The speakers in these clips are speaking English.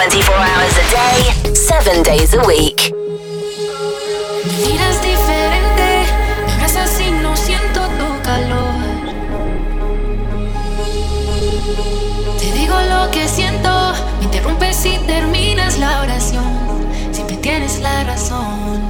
24 hours a day, 7 days a week. Miras diferente, es así, no siento tu calor. Te digo lo que siento, me interrumpes y terminas la oración. Siempre tienes la razón.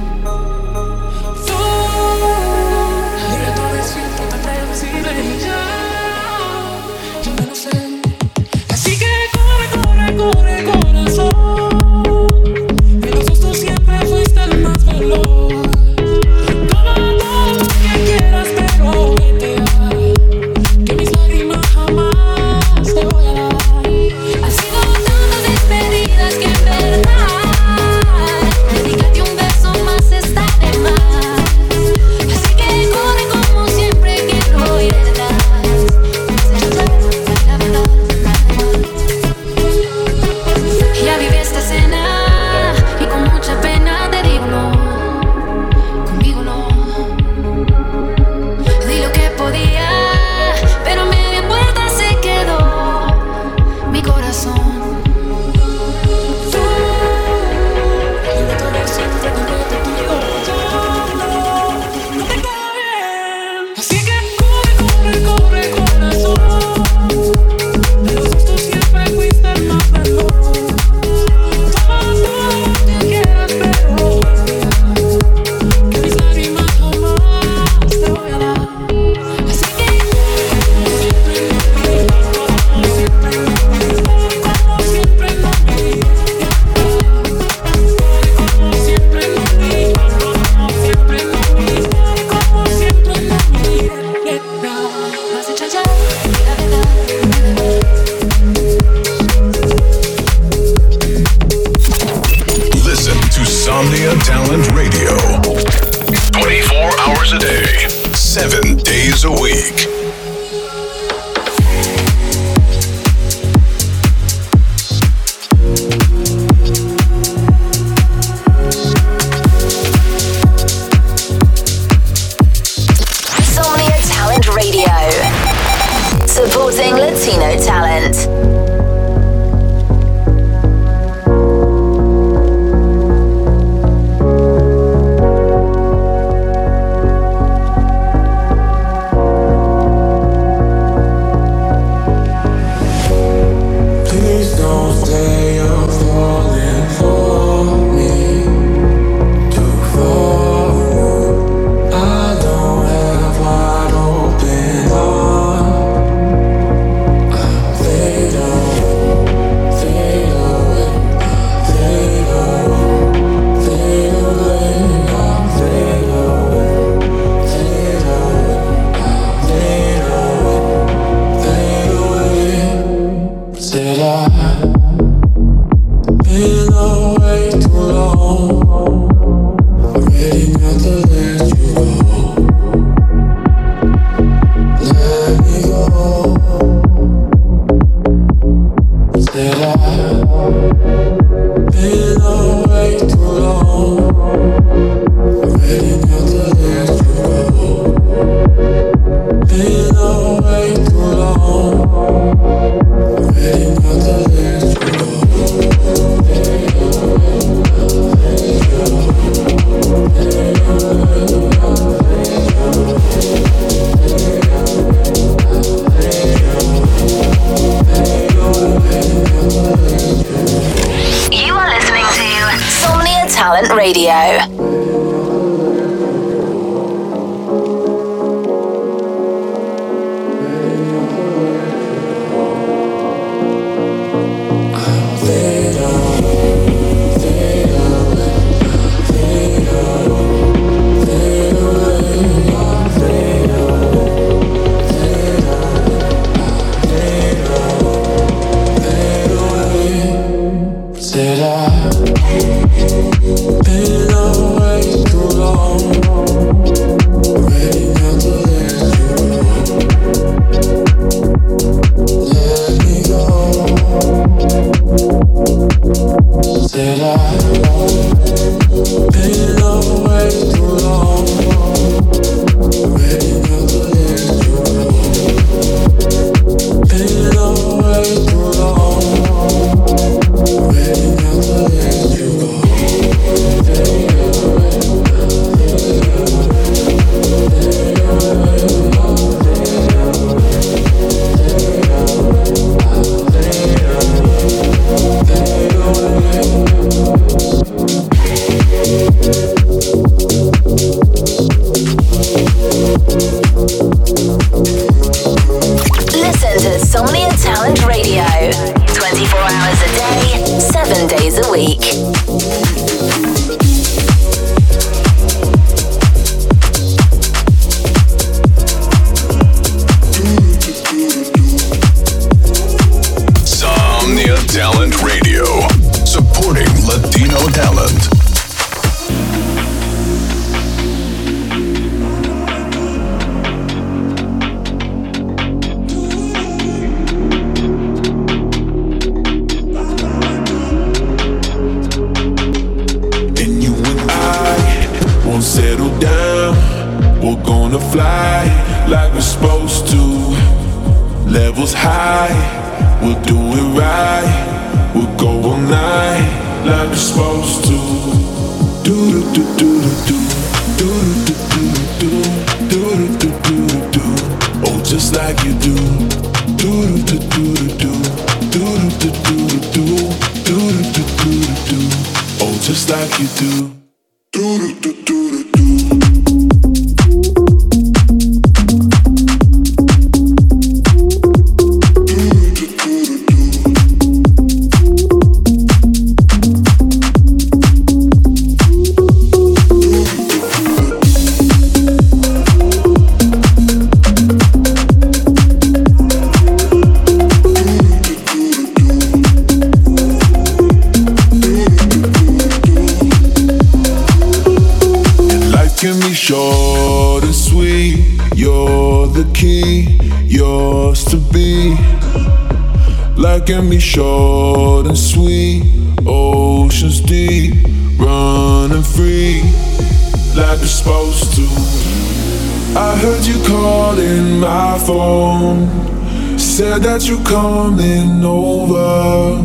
said that you're coming over.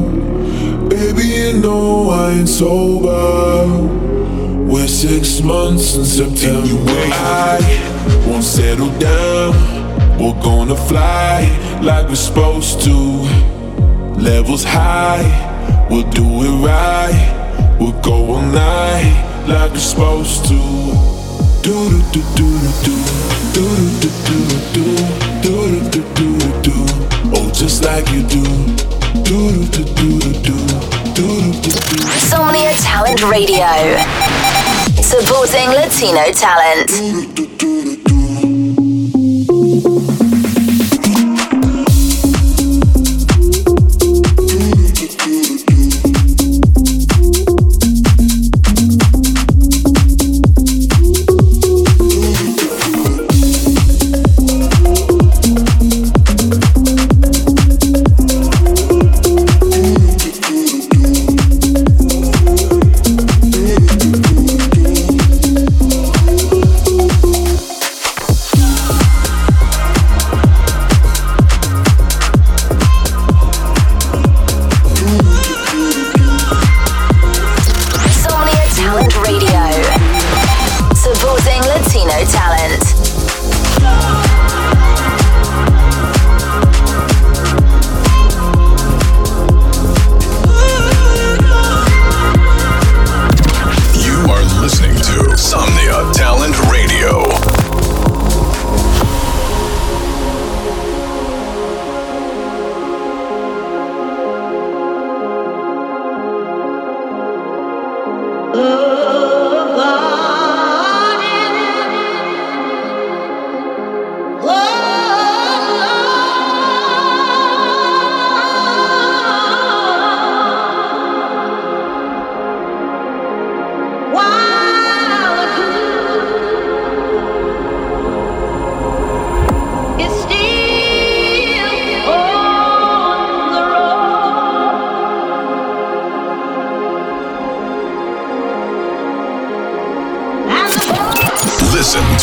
Baby, you know I ain't sober. We're six months in September. Anyway, I won't settle down. We're gonna fly like we're supposed to. Levels high, we'll do it right. We'll go all night like we're supposed to. Do do do do do do do do do do do do do do just like you do. Somnia Talent Radio, supporting Latino talent.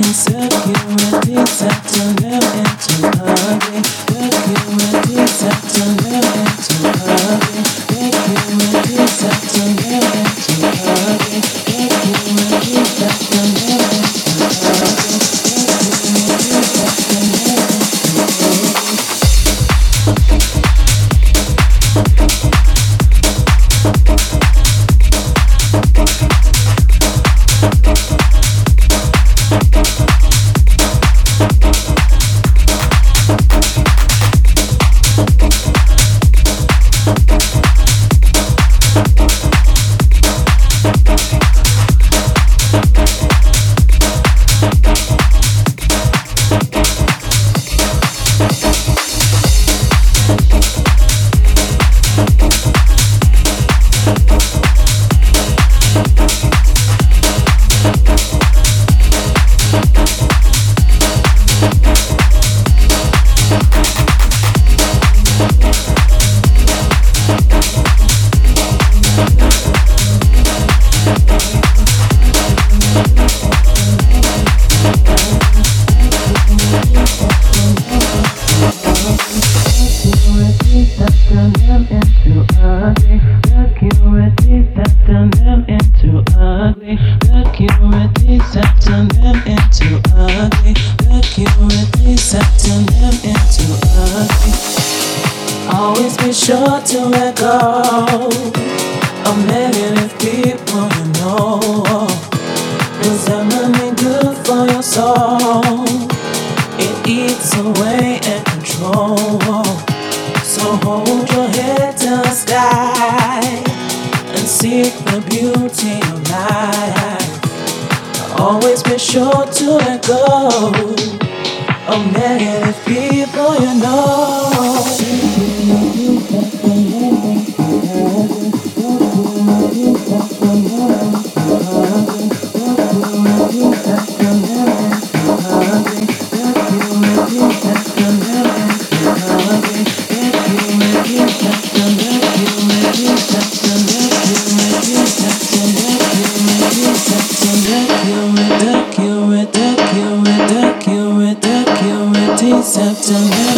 insecurities that don't live to love. seek the beauty of life. I've always been sure to let go of negative people, you know. some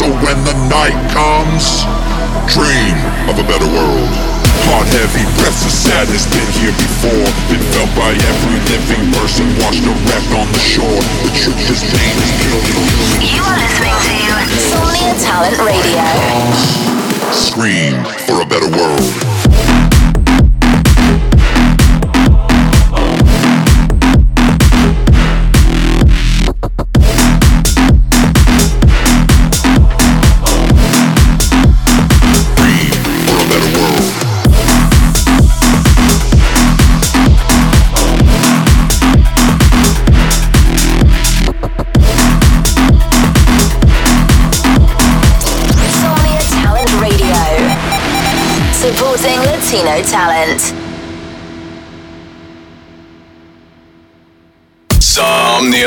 So when the night comes, dream of a better world. Hot, heavy breaths of sadness been here before. Been felt by every living person, Watched a wreck on the shore. The truth is pain is killing. You are listening to Somnia Talent Radio. Scream for a better world.